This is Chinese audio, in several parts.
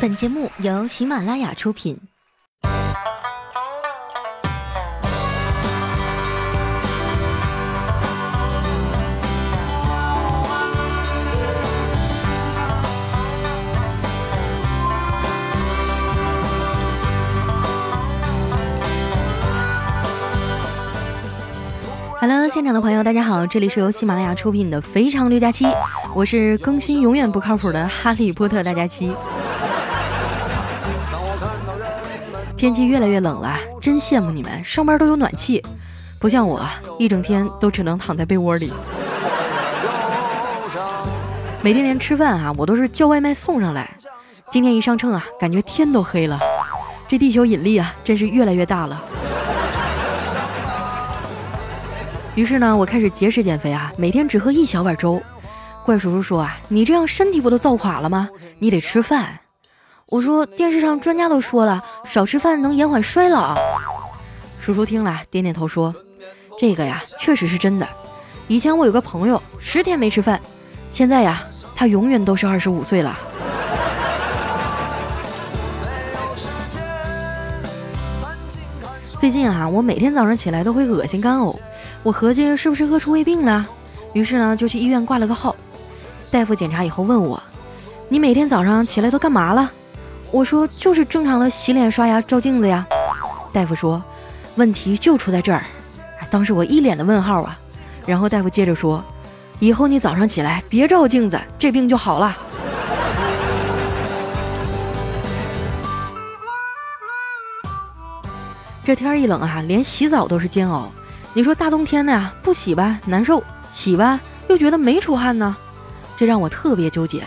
本节目由喜马拉雅出品。Hello，现场的朋友，大家好，这里是由喜马拉雅出品的《非常六加七》，我是更新永远不靠谱的哈利波特大家七。天气越来越冷了，真羡慕你们，上班都有暖气，不像我，一整天都只能躺在被窝里。每天连吃饭啊，我都是叫外卖送上来。今天一上秤啊，感觉天都黑了，这地球引力啊，真是越来越大了。于是呢，我开始节食减肥啊，每天只喝一小碗粥。怪叔叔说啊，你这样身体不都造垮了吗？你得吃饭。我说电视上专家都说了，少吃饭能延缓衰老。叔叔听了点点头说，这个呀确实是真的。以前我有个朋友十天没吃饭，现在呀他永远都是二十五岁了。最近啊，我每天早上起来都会恶心干呕。我合计是不是饿出胃病了，于是呢就去医院挂了个号。大夫检查以后问我：“你每天早上起来都干嘛了？”我说：“就是正常的洗脸、刷牙、照镜子呀。”大夫说：“问题就出在这儿。”当时我一脸的问号啊。然后大夫接着说：“以后你早上起来别照镜子，这病就好了。”这天一冷啊，连洗澡都是煎熬。你说大冬天的呀，不洗吧难受，洗吧又觉得没出汗呢，这让我特别纠结。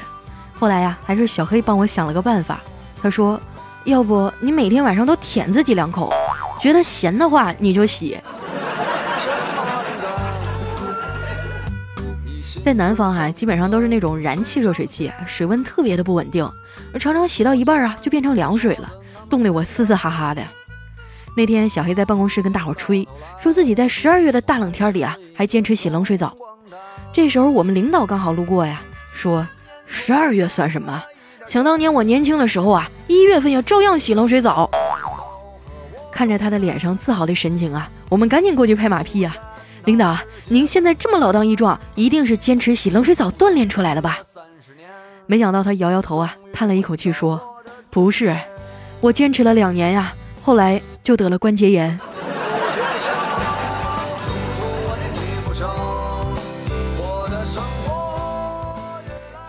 后来呀，还是小黑帮我想了个办法。他说：“要不你每天晚上都舔自己两口，觉得咸的话你就洗。”在南方哈，基本上都是那种燃气热水器，水温特别的不稳定，常常洗到一半啊就变成凉水了，冻得我嘶嘶哈哈的。那天小黑在办公室跟大伙吹，说自己在十二月的大冷天里啊，还坚持洗冷水澡。这时候我们领导刚好路过呀，说十二月算什么？想当年我年轻的时候啊，一月份也照样洗冷水澡。看着他的脸上自豪的神情啊，我们赶紧过去拍马屁呀。领导，您现在这么老当益壮，一定是坚持洗冷水澡锻炼出来的吧？没想到他摇摇头啊，叹了一口气说：“不是，我坚持了两年呀，后来。”就得了关节炎。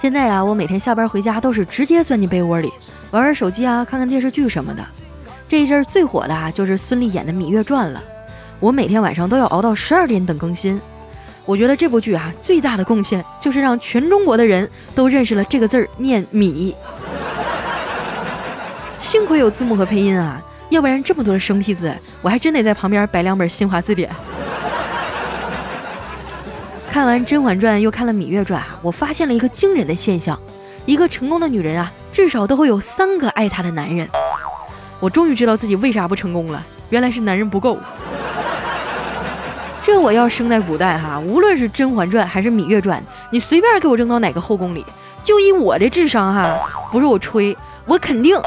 现在啊，我每天下班回家都是直接钻进被窝里，玩玩手机啊，看看电视剧什么的。这一阵最火的啊，就是孙俪演的《芈月传》了。我每天晚上都要熬到十二点等更新。我觉得这部剧啊，最大的贡献就是让全中国的人都认识了这个字儿念“芈”。幸亏有字幕和配音啊。要不然这么多的生僻字，我还真得在旁边摆两本新华字典。看完《甄嬛传》又看了《芈月传》，我发现了一个惊人的现象：一个成功的女人啊，至少都会有三个爱她的男人。我终于知道自己为啥不成功了，原来是男人不够。这我要生在古代哈，无论是《甄嬛传》还是《芈月传》，你随便给我扔到哪个后宫里，就以我的智商哈，不是我吹，我肯定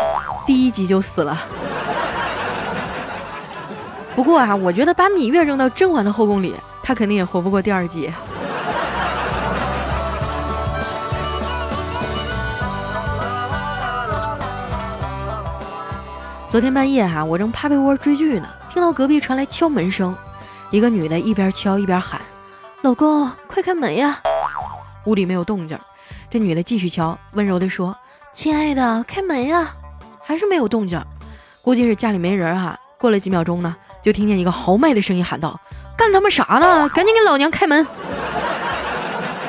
第一集就死了。不过啊，我觉得把芈月扔到甄嬛的后宫里，她肯定也活不过第二集。昨天半夜哈，我正趴被窝追剧呢，听到隔壁传来敲门声，一个女的一边敲一边喊：“老公，快开门呀！”屋里没有动静，这女的继续敲，温柔地说：“亲爱的，开门呀！”还是没有动静，估计是家里没人哈。过了几秒钟呢。就听见一个豪迈的声音喊道：“干他妈啥呢？赶紧给老娘开门！”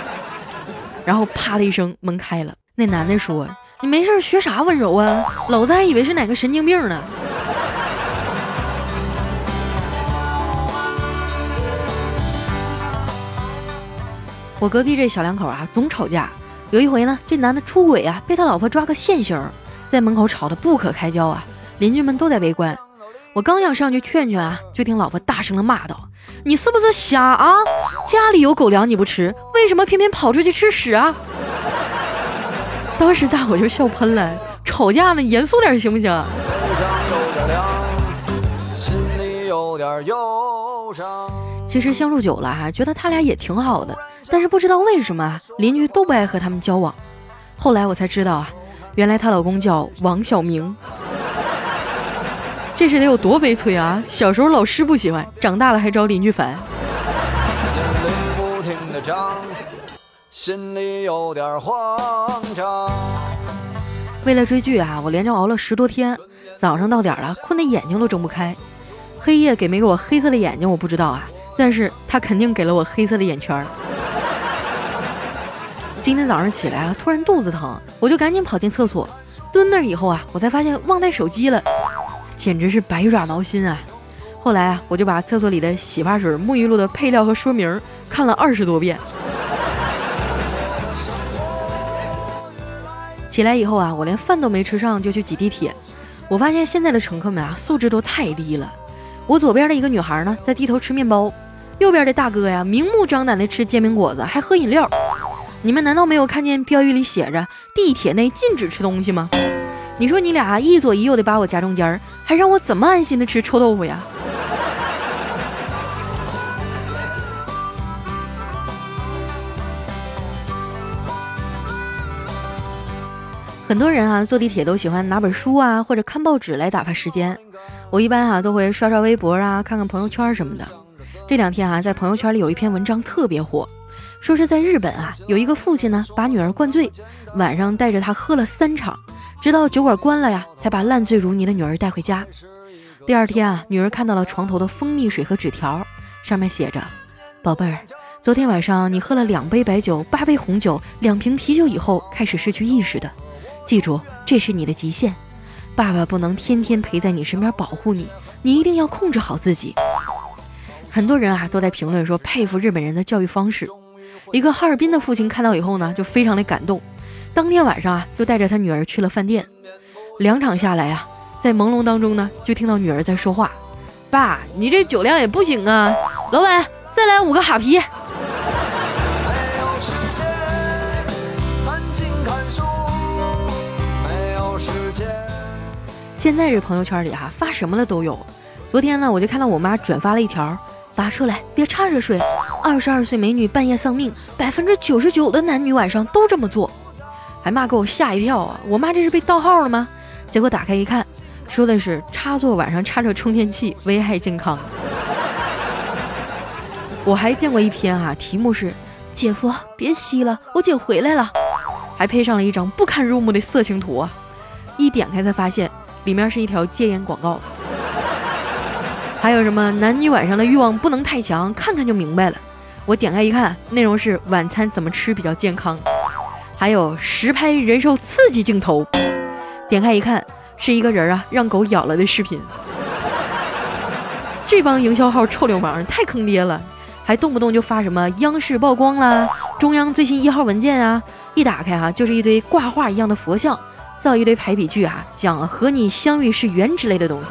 然后啪的一声，门开了。那男的说：“你没事学啥温柔啊？老子还以为是哪个神经病呢。”我隔壁这小两口啊，总吵架。有一回呢，这男的出轨啊，被他老婆抓个现行，在门口吵得不可开交啊，邻居们都在围观。我刚想上去劝劝啊，就听老婆大声的骂道：“你是不是瞎啊？家里有狗粮你不吃，为什么偏偏跑出去吃屎啊？”当时大伙就笑喷了，吵吵架呢，严肃点行不行？其实相处久了哈，觉得他俩也挺好的，但是不知道为什么邻居都不爱和他们交往。后来我才知道啊，原来她老公叫王小明。这是得有多悲催啊！小时候老师不喜欢，长大了还招邻居烦。心里有点慌张为了追剧啊，我连着熬了十多天，早上到点了，困得眼睛都睁不开。黑夜给没给我黑色的眼睛我不知道啊，但是他肯定给了我黑色的眼圈。今天早上起来啊，突然肚子疼，我就赶紧跑进厕所，蹲那以后啊，我才发现忘带手机了。简直是百爪挠心啊！后来啊，我就把厕所里的洗发水、沐浴露的配料和说明看了二十多遍。起来以后啊，我连饭都没吃上就去挤地铁。我发现现在的乘客们啊，素质都太低了。我左边的一个女孩呢，在低头吃面包；右边的大哥呀，明目张胆的吃煎饼果子，还喝饮料。你们难道没有看见标语里写着“地铁内禁止吃东西”吗？你说你俩一左一右的把我夹中间儿，还让我怎么安心的吃臭豆腐呀？很多人啊，坐地铁都喜欢拿本书啊，或者看报纸来打发时间。我一般啊，都会刷刷微博啊，看看朋友圈什么的。这两天啊，在朋友圈里有一篇文章特别火，说是在日本啊，有一个父亲呢，把女儿灌醉，晚上带着她喝了三场。直到酒馆关了呀，才把烂醉如泥的女儿带回家。第二天啊，女儿看到了床头的蜂蜜水和纸条，上面写着：“宝贝儿，昨天晚上你喝了两杯白酒、八杯红酒、两瓶啤酒以后开始失去意识的，记住这是你的极限。爸爸不能天天陪在你身边保护你，你一定要控制好自己。”很多人啊都在评论说佩服日本人的教育方式。一个哈尔滨的父亲看到以后呢，就非常的感动。当天晚上啊，就带着他女儿去了饭店。两场下来啊，在朦胧当中呢，就听到女儿在说话：“爸，你这酒量也不行啊！老板，再来五个哈啤。”现在这朋友圈里哈，发什么的都有。昨天呢，我就看到我妈转发了一条：“打车来，别插着睡。二十二岁美女半夜丧命，百分之九十九的男女晚上都这么做。”还骂给我吓一跳啊！我妈这是被盗号了吗？结果打开一看，说的是插座晚上插着充电器危害健康。我还见过一篇哈，题目是“姐夫别吸了，我姐回来了”，还配上了一张不堪入目的色情图啊！一点开才发现里面是一条戒烟广告。还有什么男女晚上的欲望不能太强，看看就明白了。我点开一看，内容是晚餐怎么吃比较健康。还有实拍人兽刺激镜头，点开一看，是一个人啊让狗咬了的视频。这帮营销号臭流氓太坑爹了，还动不动就发什么央视曝光啦、中央最新一号文件啊，一打开哈就是一堆挂画一样的佛像，造一堆排比句啊，讲和你相遇是缘之类的东西。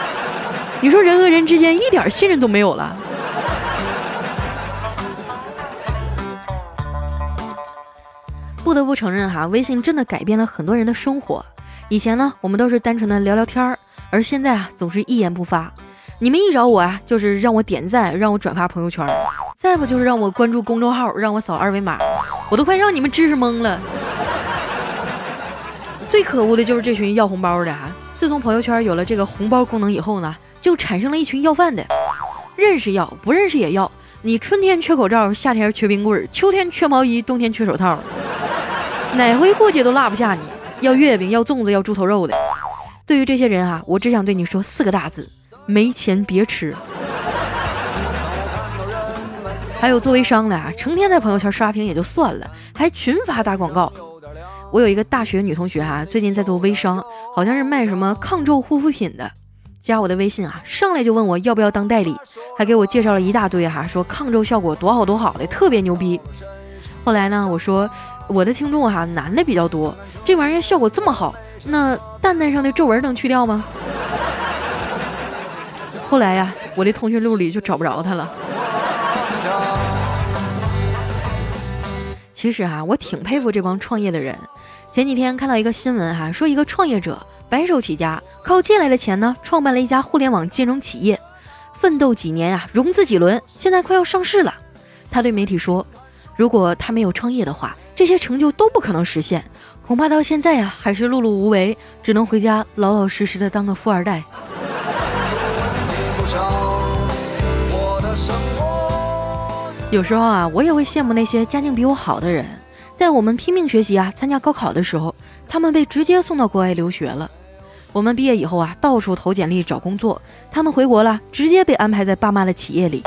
你说人和人之间一点信任都没有了。不得不承认哈，微信真的改变了很多人的生活。以前呢，我们都是单纯的聊聊天儿，而现在啊，总是一言不发。你们一找我啊，就是让我点赞，让我转发朋友圈，再不就是让我关注公众号，让我扫二维码，我都快让你们知识懵了。最可恶的就是这群要红包的啊！自从朋友圈有了这个红包功能以后呢，就产生了一群要饭的，认识要，不认识也要。你春天缺口罩，夏天缺冰棍，秋天缺毛衣，冬天缺手套。哪回过节都落不下你，要月饼，要粽子，要猪头肉的。对于这些人啊，我只想对你说四个大字：没钱别吃。还有做微商的啊，成天在朋友圈刷屏也就算了，还群发打广告。我有一个大学女同学哈，最近在做微商，好像是卖什么抗皱护肤品的，加我的微信啊，上来就问我要不要当代理，还给我介绍了一大堆哈，说抗皱效果多好多好的，特别牛逼。后来呢，我说。我的听众哈，男的比较多，这玩意儿效果这么好，那蛋蛋上的皱纹能去掉吗？后来呀，我的通讯录里就找不着他了。其实啊，我挺佩服这帮创业的人。前几天看到一个新闻哈，说一个创业者白手起家，靠借来的钱呢，创办了一家互联网金融企业，奋斗几年啊，融资几轮，现在快要上市了。他对媒体说，如果他没有创业的话，这些成就都不可能实现，恐怕到现在呀，还是碌碌无为，只能回家老老实实的当个富二代。有时候啊，我也会羡慕那些家境比我好的人，在我们拼命学习啊、参加高考的时候，他们被直接送到国外留学了。我们毕业以后啊，到处投简历找工作，他们回国了，直接被安排在爸妈的企业里。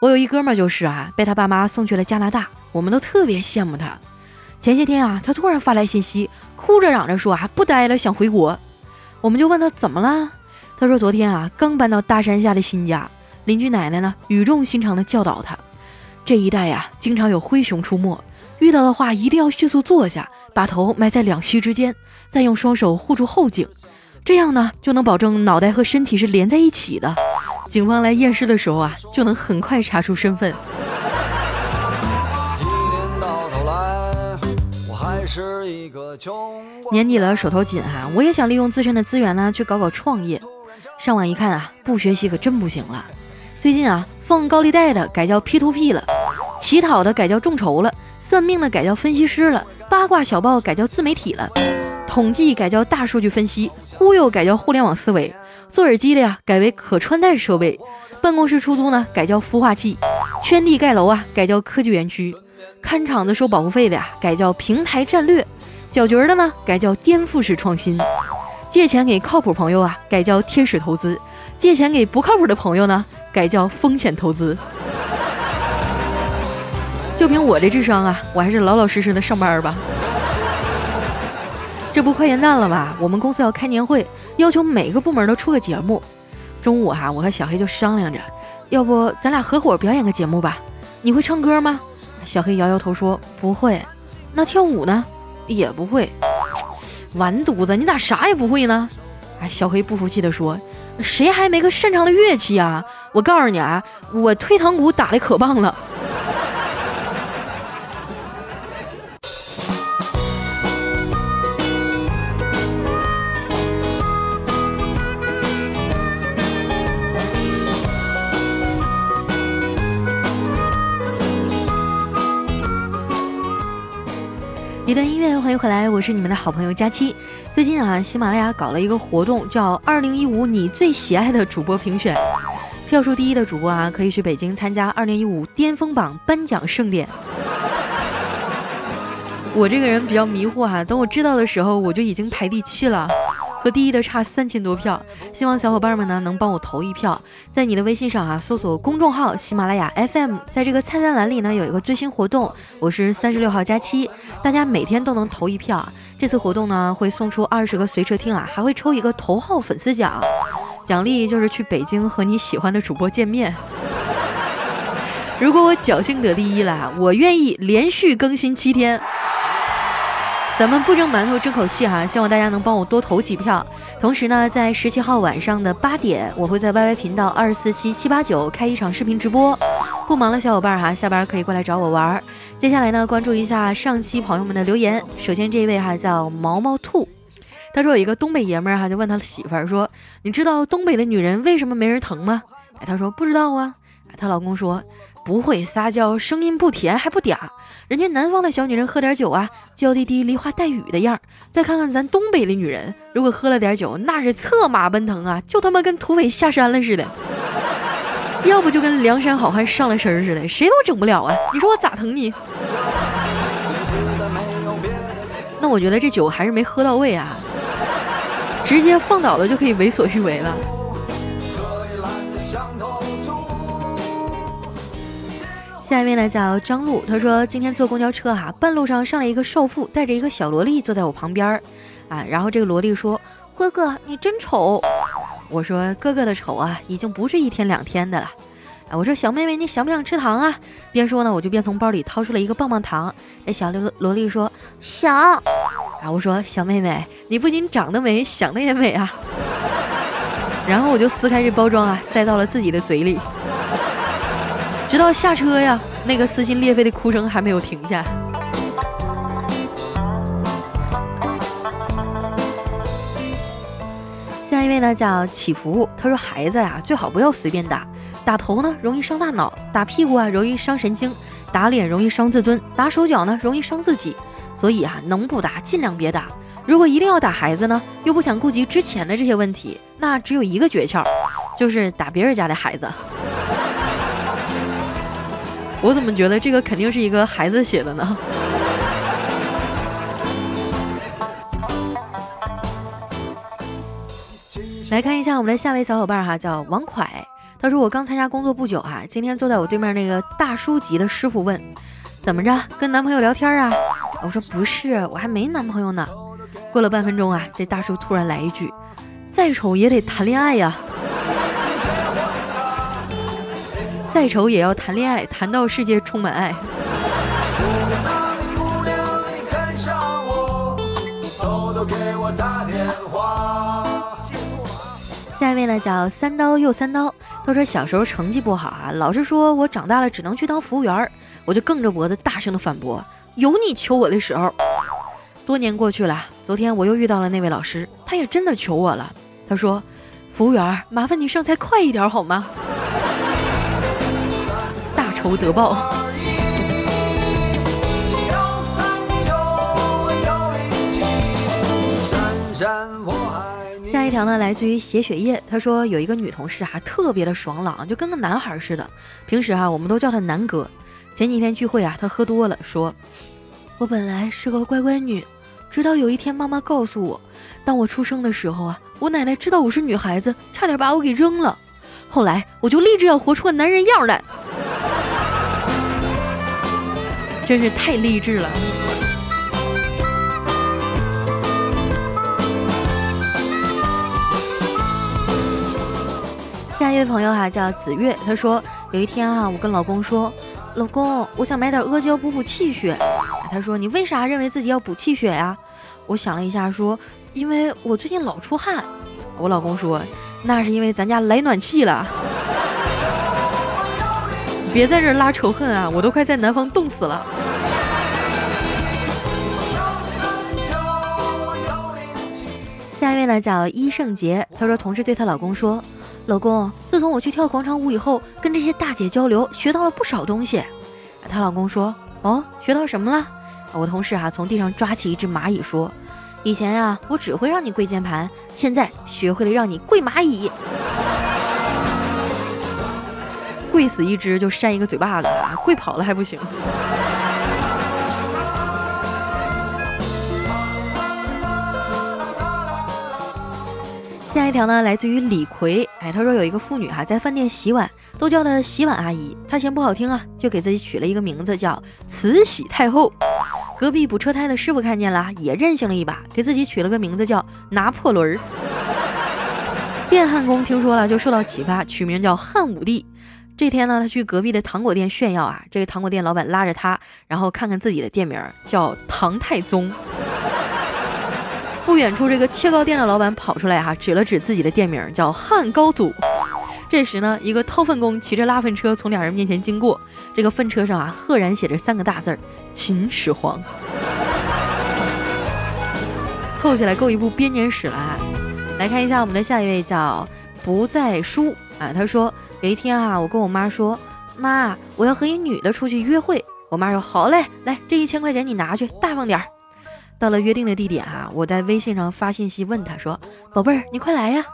我有一哥们就是啊，被他爸妈送去了加拿大，我们都特别羡慕他。前些天啊，他突然发来信息，哭着嚷着说啊，不待了，想回国。我们就问他怎么了，他说昨天啊，刚搬到大山下的新家，邻居奶奶呢，语重心长地教导他。这一带呀，经常有灰熊出没，遇到的话一定要迅速坐下，把头埋在两膝之间，再用双手护住后颈，这样呢就能保证脑袋和身体是连在一起的。警方来验尸的时候啊，就能很快查出身份。年底了，手头紧哈，我也想利用自身的资源呢，去搞搞创业。上网一看啊，不学习可真不行了。最近啊，放高利贷的改叫 P to P 了。乞讨的改叫众筹了，算命的改叫分析师了，八卦小报改叫自媒体了，统计改叫大数据分析，忽悠改叫互联网思维，做耳机的呀改为可穿戴设备，办公室出租呢改叫孵化器，圈地盖楼啊改叫科技园区，看场子收保护费的呀改叫平台战略，搅局的呢改叫颠覆式创新，借钱给靠谱朋友啊改叫天使投资，借钱给不靠谱的朋友呢改叫风险投资。就凭我这智商啊，我还是老老实实的上班吧。这不快元旦了吗？我们公司要开年会，要求每个部门都出个节目。中午哈，我和小黑就商量着，要不咱俩合伙表演个节目吧？你会唱歌吗？小黑摇摇头说不会。那跳舞呢？也不会。完犊子，你咋啥也不会呢？哎，小黑不服气的说，谁还没个擅长的乐器啊？我告诉你啊，我退堂鼓打的可棒了。一段音乐，欢迎回来，我是你们的好朋友佳期。最近啊，喜马拉雅搞了一个活动，叫“二零一五你最喜爱的主播评选”，票数第一的主播啊，可以去北京参加二零一五巅峰榜颁奖盛典。我这个人比较迷惑哈，等我知道的时候，我就已经排第七了。和第一的差三千多票，希望小伙伴们呢能帮我投一票，在你的微信上啊搜索公众号喜马拉雅 FM，在这个菜单栏里呢有一个最新活动，我是三十六号加七，大家每天都能投一票。这次活动呢会送出二十个随车听啊，还会抽一个头号粉丝奖，奖励就是去北京和你喜欢的主播见面。如果我侥幸得第一了，我愿意连续更新七天。咱们不争馒头争口气哈，希望大家能帮我多投几票。同时呢，在十七号晚上的八点，我会在 YY 频道二四七七八九开一场视频直播。不忙的小伙伴哈，下班可以过来找我玩。接下来呢，关注一下上期朋友们的留言。首先这一位哈叫毛毛兔，他说有一个东北爷们儿哈就问他媳妇儿说：“你知道东北的女人为什么没人疼吗？”哎，他说不知道啊。哎，她老公说。不会撒娇，声音不甜还不嗲，人家南方的小女人喝点酒啊，娇滴滴、梨花带雨的样儿。再看看咱东北的女人，如果喝了点酒，那是策马奔腾啊，就他妈跟土匪下山了似的，要不就跟梁山好汉上了身似的，谁都整不了啊！你说我咋疼你？那我觉得这酒还是没喝到位啊，直接放倒了就可以为所欲为了。下面呢叫张璐，他说今天坐公交车哈，半路上上来一个少妇，带着一个小萝莉坐在我旁边儿，啊，然后这个萝莉说：“哥哥你真丑。”我说：“哥哥的丑啊，已经不是一天两天的了。”啊，我说小妹妹你想不想吃糖啊？边说呢，我就边从包里掏出了一个棒棒糖。哎，小萝萝莉说想。啊，我说小妹妹你不仅长得美，想的也美啊。然后我就撕开这包装啊，塞到了自己的嘴里。直到下车呀那个撕心裂肺的哭声还没有停下。下一位呢叫祈福他说孩子呀最好不要随便打打头呢容易伤大脑打屁股啊容易伤神经打脸容易伤自尊打手脚呢容易伤自己所以啊能不打尽量别打。如果一定要打孩子呢又不想顾及之前的这些问题那只有一个诀窍就是打别人家的孩子。我怎么觉得这个肯定是一个孩子写的呢？来看一下我们的下位小伙伴哈，叫王蒯。他说我刚参加工作不久哈，今天坐在我对面那个大叔级的师傅问，怎么着跟男朋友聊天啊？我说不是，我还没男朋友呢。过了半分钟啊，这大叔突然来一句，再丑也得谈恋爱呀。再丑也要谈恋爱，谈到世界充满爱。下一位呢叫三刀又三刀，他说小时候成绩不好啊，老师说我长大了只能去当服务员，我就梗着脖子大声的反驳，有你求我的时候。多年过去了，昨天我又遇到了那位老师，他也真的求我了，他说，服务员麻烦你上菜快一点好吗？仇得报。下一条呢，来自于写血液。他说有一个女同事啊，特别的爽朗，就跟个男孩似的。平时啊，我们都叫他南哥。前几天聚会啊，他喝多了，说：“我本来是个乖乖女，直到有一天妈妈告诉我，当我出生的时候啊，我奶奶知道我是女孩子，差点把我给扔了。后来我就立志要活出个男人样来。”真是太励志了。下一位朋友哈叫子月，他说有一天哈，我跟老公说，老公，我想买点阿胶补补气血。他说你为啥认为自己要补气血呀？我想了一下说，因为我最近老出汗。我老公说，那是因为咱家来暖气了。别在这拉仇恨啊！我都快在南方冻死了。下一位呢叫伊圣杰，她说同事对她老公说：“老公，自从我去跳广场舞以后，跟这些大姐交流，学到了不少东西。”她老公说：“哦，学到什么了？”我同事啊从地上抓起一只蚂蚁说：“以前呀，我只会让你跪键盘，现在学会了让你跪蚂蚁。”跪死一只就扇一个嘴巴子，跪跑了还不行。下一条呢，来自于李逵，哎，他说有一个妇女哈，在饭店洗碗，都叫她洗碗阿姨，她嫌不好听啊，就给自己取了一个名字叫慈禧太后。隔壁补车胎的师傅看见了，也任性了一把，给自己取了个名字叫拿破仑。电焊工听说了，就受到启发，取名叫汉武帝。这天呢，他去隔壁的糖果店炫耀啊！这个糖果店老板拉着他，然后看看自己的店名叫唐太宗。不远处，这个切糕店的老板跑出来哈，指了指自己的店名叫汉高祖。这时呢，一个掏粪工骑着拉粪车从两人面前经过，这个粪车上啊，赫然写着三个大字儿：秦始皇。凑起来够一部编年史了啊！来看一下我们的下一位叫不在书啊，他说。有一天啊，我跟我妈说：“妈，我要和一女的出去约会。”我妈说：“好嘞，来，这一千块钱你拿去，大方点儿。”到了约定的地点啊，我在微信上发信息问她说：“宝贝儿，你快来呀！”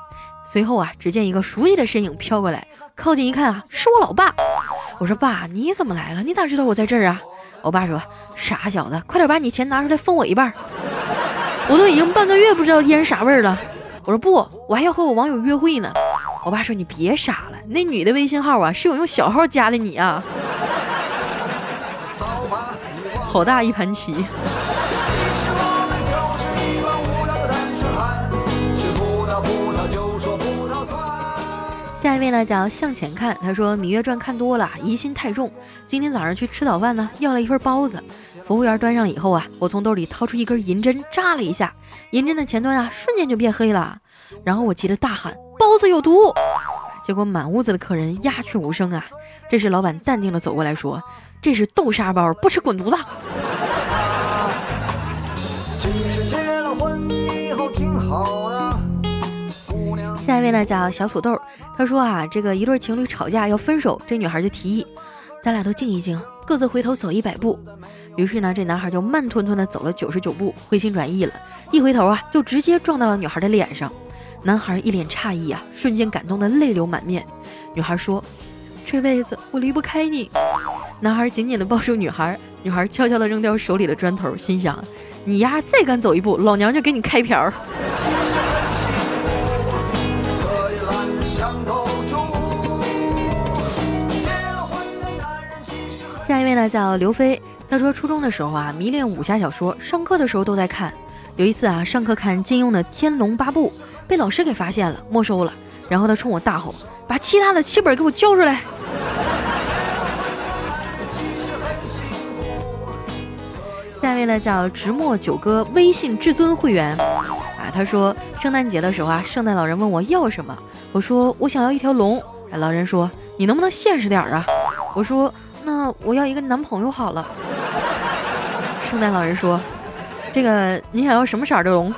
随后啊，只见一个熟悉的身影飘过来，靠近一看啊，是我老爸。我说：“爸，你怎么来了？你咋知道我在这儿啊？”我爸说：“傻小子，快点把你钱拿出来分我一半。”我都已经半个月不知道烟啥味儿了。我说：“不，我还要和我网友约会呢。”我爸说：“你别傻了，那女的微信号啊，是我用小号加的你啊。”好大一盘棋。下一位呢叫向前看，他说《芈月传》看多了，疑心太重。今天早上去吃早饭呢，要了一份包子，服务员端上了以后啊，我从兜里掏出一根银针，扎了一下，银针的前端啊，瞬间就变黑了。然后我急得大喊。包子有毒，结果满屋子的客人鸦雀无声啊。这时老板淡定的走过来说：“这是豆沙包，不吃滚犊子。”下一位呢叫小土豆，他说啊，这个一对情侣吵架要分手，这女孩就提议，咱俩都静一静，各自回头走一百步。于是呢，这男孩就慢吞吞的走了九十九步，回心转意了，一回头啊，就直接撞到了女孩的脸上。男孩一脸诧异啊，瞬间感动的泪流满面。女孩说：“这辈子我离不开你。”男孩紧紧的抱住女孩，女孩悄悄的扔掉手里的砖头，心想：“你丫再敢走一步，老娘就给你开瓢。”下一位呢叫刘飞，他说初中的时候啊迷恋武侠小说，上课的时候都在看。有一次啊上课看金庸的《天龙八部》，被老师给发现了，没收了。然后他冲我大吼：“把其他的七本给我交出来！” 下一位呢叫直墨九哥微信至尊会员啊，他说圣诞节的时候啊，圣诞老人问我要什么，我说我想要一条龙。哎，老人说你能不能现实点啊？我说。那我要一个男朋友好了。圣诞老人说：“这个你想要什么色的龙？”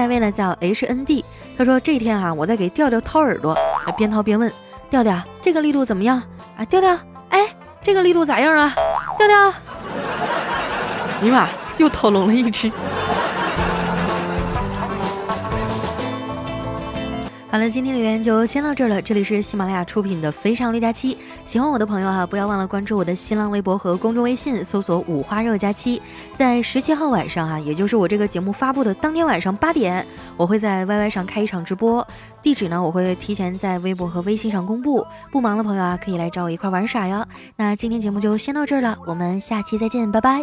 下一位呢叫 H N D，他说这天啊，我在给调调掏耳朵，边掏边问调调这个力度怎么样啊？调调，哎，这个力度咋样啊？调调，尼玛又掏聋了一只。好了，今天留言就先到这儿了。这里是喜马拉雅出品的《非常六加七》，喜欢我的朋友哈，不要忘了关注我的新浪微博和公众微信，搜索“五花肉加七”。在十七号晚上啊，也就是我这个节目发布的当天晚上八点，我会在 YY 上开一场直播，地址呢我会提前在微博和微信上公布。不忙的朋友啊，可以来找我一块玩耍哟。那今天节目就先到这儿了，我们下期再见，拜拜。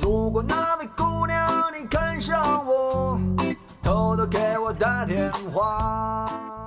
如果那位姑娘你看上我。偷偷给我打电话。